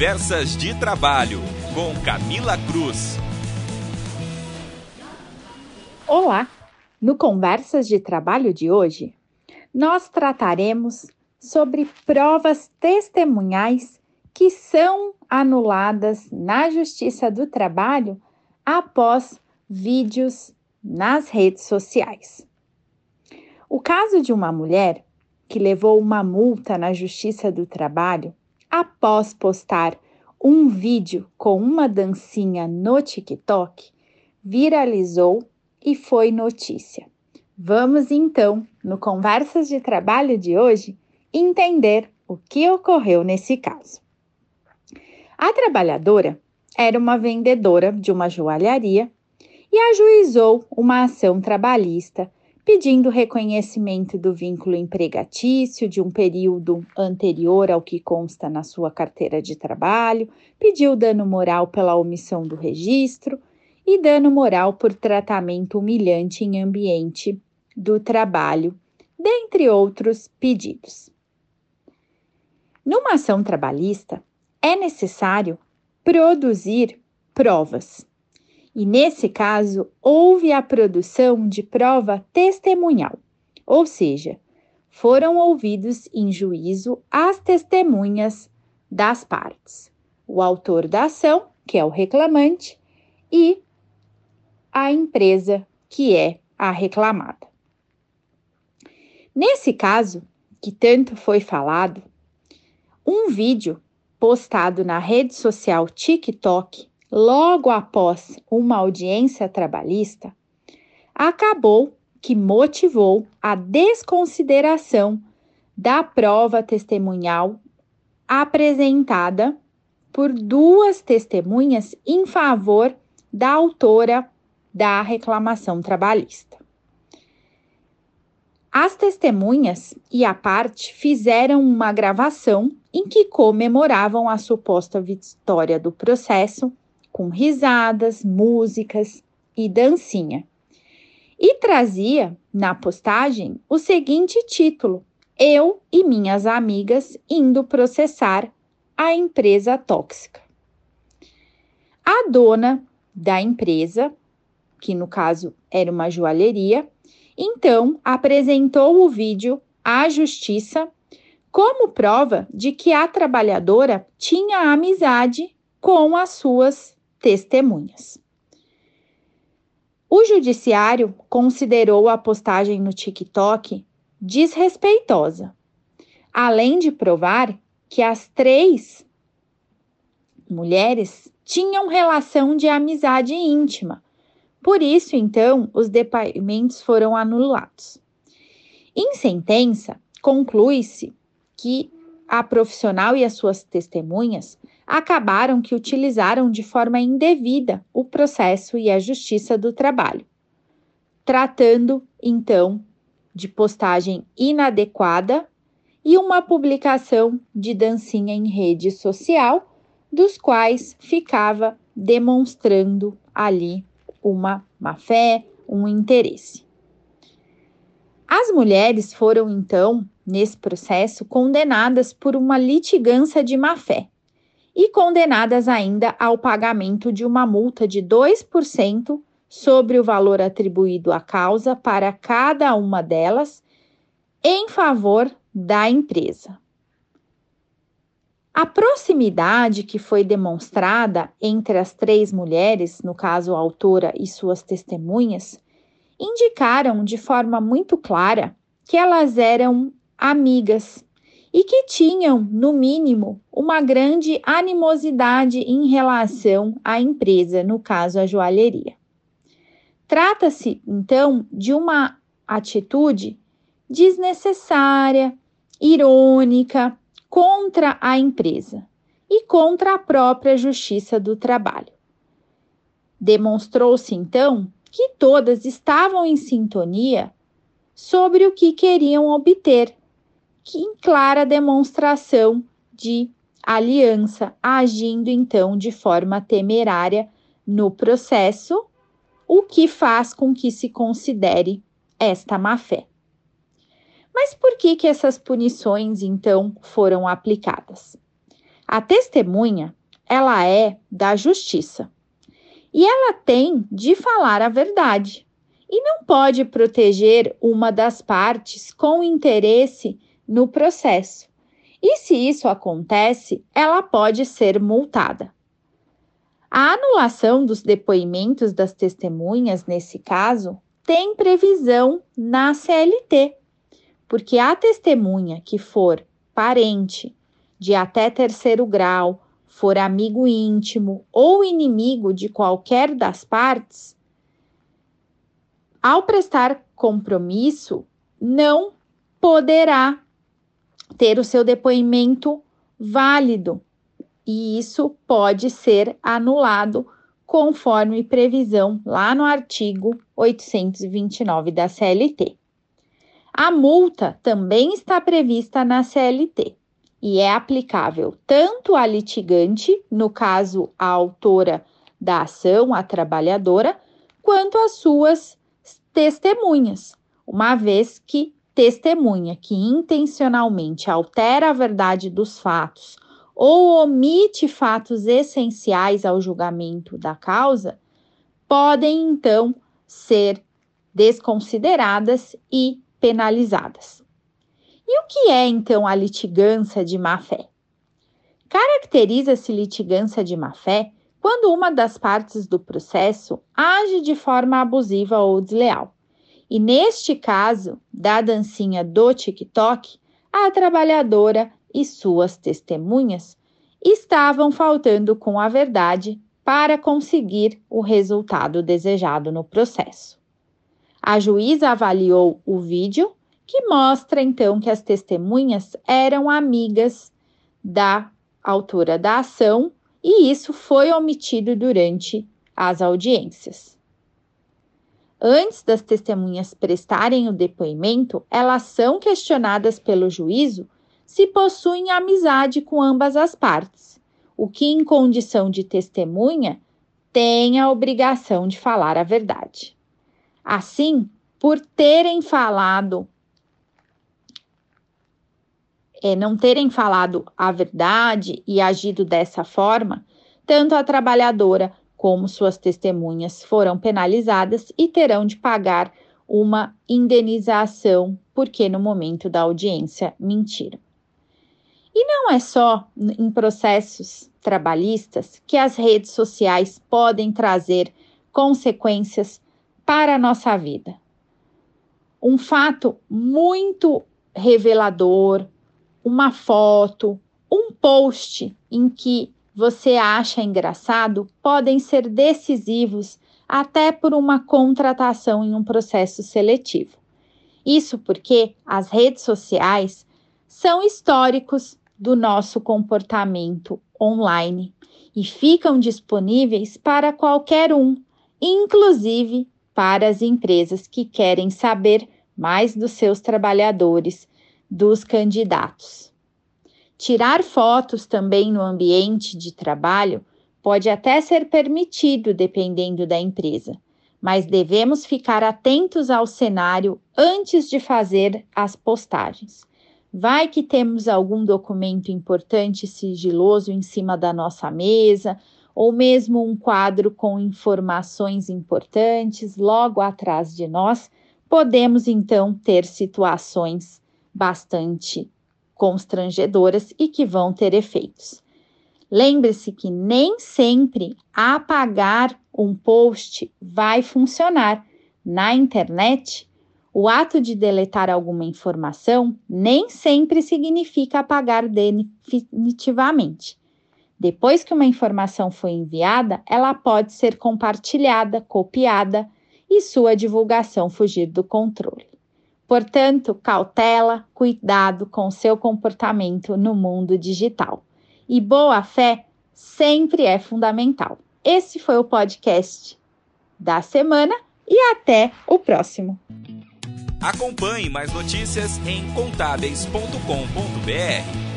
Conversas de Trabalho, com Camila Cruz. Olá! No Conversas de Trabalho de hoje, nós trataremos sobre provas testemunhais que são anuladas na Justiça do Trabalho após vídeos nas redes sociais. O caso de uma mulher que levou uma multa na Justiça do Trabalho após postar um vídeo com uma dancinha no TikTok viralizou e foi notícia. Vamos então, no Conversas de Trabalho de hoje, entender o que ocorreu nesse caso. A trabalhadora era uma vendedora de uma joalharia e ajuizou uma ação trabalhista pedindo reconhecimento do vínculo empregatício de um período anterior ao que consta na sua carteira de trabalho, pediu dano moral pela omissão do registro e dano moral por tratamento humilhante em ambiente do trabalho, dentre outros pedidos. Numa ação trabalhista, é necessário produzir provas. E nesse caso, houve a produção de prova testemunhal, ou seja, foram ouvidos em juízo as testemunhas das partes, o autor da ação, que é o reclamante, e a empresa, que é a reclamada. Nesse caso, que tanto foi falado, um vídeo postado na rede social TikTok logo após uma audiência trabalhista acabou que motivou a desconsideração da prova testemunhal apresentada por duas testemunhas em favor da autora da reclamação trabalhista. As testemunhas e a parte fizeram uma gravação em que comemoravam a suposta vitória do processo, com risadas, músicas e dancinha. E trazia na postagem o seguinte título: Eu e minhas amigas indo processar a empresa tóxica. A dona da empresa, que no caso era uma joalheria, então apresentou o vídeo à justiça como prova de que a trabalhadora tinha amizade com as suas testemunhas. O judiciário considerou a postagem no TikTok desrespeitosa, além de provar que as três mulheres tinham relação de amizade íntima. Por isso, então, os depoimentos foram anulados. Em sentença, conclui-se que a profissional e as suas testemunhas acabaram que utilizaram de forma indevida o processo e a justiça do trabalho, tratando então de postagem inadequada e uma publicação de dancinha em rede social, dos quais ficava demonstrando ali uma má fé, um interesse. As mulheres foram então nesse processo condenadas por uma litigância de má-fé e condenadas ainda ao pagamento de uma multa de 2% sobre o valor atribuído à causa para cada uma delas em favor da empresa. A proximidade que foi demonstrada entre as três mulheres, no caso a autora e suas testemunhas, indicaram de forma muito clara que elas eram amigas e que tinham, no mínimo, uma grande animosidade em relação à empresa, no caso a joalheria. Trata-se, então, de uma atitude desnecessária, irônica contra a empresa e contra a própria Justiça do Trabalho. Demonstrou-se, então, que todas estavam em sintonia sobre o que queriam obter em clara demonstração de aliança, agindo então de forma temerária no processo, o que faz com que se considere esta má-fé. Mas por que que essas punições então foram aplicadas? A testemunha, ela é da justiça. E ela tem de falar a verdade. E não pode proteger uma das partes com interesse no processo. E se isso acontece, ela pode ser multada. A anulação dos depoimentos das testemunhas, nesse caso, tem previsão na CLT, porque a testemunha que for parente de até terceiro grau, for amigo íntimo ou inimigo de qualquer das partes, ao prestar compromisso, não poderá ter o seu depoimento válido e isso pode ser anulado conforme previsão lá no artigo 829 da CLT. A multa também está prevista na CLT e é aplicável tanto à litigante, no caso a autora da ação, a trabalhadora, quanto às suas testemunhas, uma vez que testemunha que intencionalmente altera a verdade dos fatos ou omite fatos essenciais ao julgamento da causa, podem então ser desconsideradas e penalizadas. E o que é então a litigância de má-fé? Caracteriza-se litigância de má-fé quando uma das partes do processo age de forma abusiva ou desleal. E neste caso, da dancinha do TikTok, a trabalhadora e suas testemunhas estavam faltando com a verdade para conseguir o resultado desejado no processo. A juíza avaliou o vídeo, que mostra então que as testemunhas eram amigas da autora da ação e isso foi omitido durante as audiências. Antes das testemunhas prestarem o depoimento, elas são questionadas pelo juízo se possuem amizade com ambas as partes, o que, em condição de testemunha, tem a obrigação de falar a verdade. Assim, por terem falado, é, não terem falado a verdade e agido dessa forma, tanto a trabalhadora como suas testemunhas foram penalizadas e terão de pagar uma indenização porque no momento da audiência mentiram. E não é só em processos trabalhistas que as redes sociais podem trazer consequências para a nossa vida. Um fato muito revelador, uma foto, um post em que você acha engraçado podem ser decisivos até por uma contratação em um processo seletivo. Isso porque as redes sociais são históricos do nosso comportamento online e ficam disponíveis para qualquer um, inclusive para as empresas que querem saber mais dos seus trabalhadores, dos candidatos. Tirar fotos também no ambiente de trabalho pode até ser permitido dependendo da empresa, mas devemos ficar atentos ao cenário antes de fazer as postagens. Vai que temos algum documento importante sigiloso em cima da nossa mesa, ou mesmo um quadro com informações importantes logo atrás de nós, podemos então ter situações bastante constrangedoras e que vão ter efeitos. Lembre-se que nem sempre apagar um post vai funcionar. Na internet, o ato de deletar alguma informação nem sempre significa apagar definitivamente. Depois que uma informação foi enviada, ela pode ser compartilhada, copiada e sua divulgação fugir do controle. Portanto, cautela, cuidado com seu comportamento no mundo digital. E boa fé sempre é fundamental. Esse foi o podcast da semana e até o próximo. Acompanhe mais notícias em contábeis.com.br.